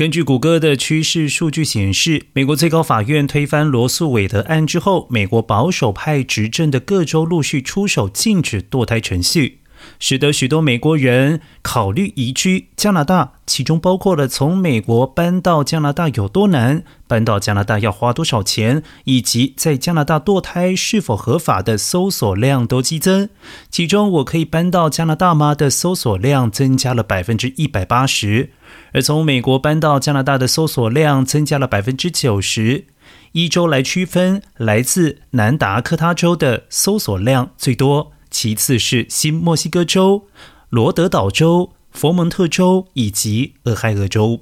根据谷歌的趋势数据显示，美国最高法院推翻罗素韦德案之后，美国保守派执政的各州陆续出手禁止堕胎程序。使得许多美国人考虑移居加拿大，其中包括了从美国搬到加拿大有多难、搬到加拿大要花多少钱，以及在加拿大堕胎是否合法的搜索量都激增。其中，我可以搬到加拿大吗的搜索量增加了百分之一百八十，而从美国搬到加拿大的搜索量增加了百分之九十。一周来区分，来自南达科他州的搜索量最多。其次是新墨西哥州、罗德岛州、佛蒙特州以及俄亥俄州。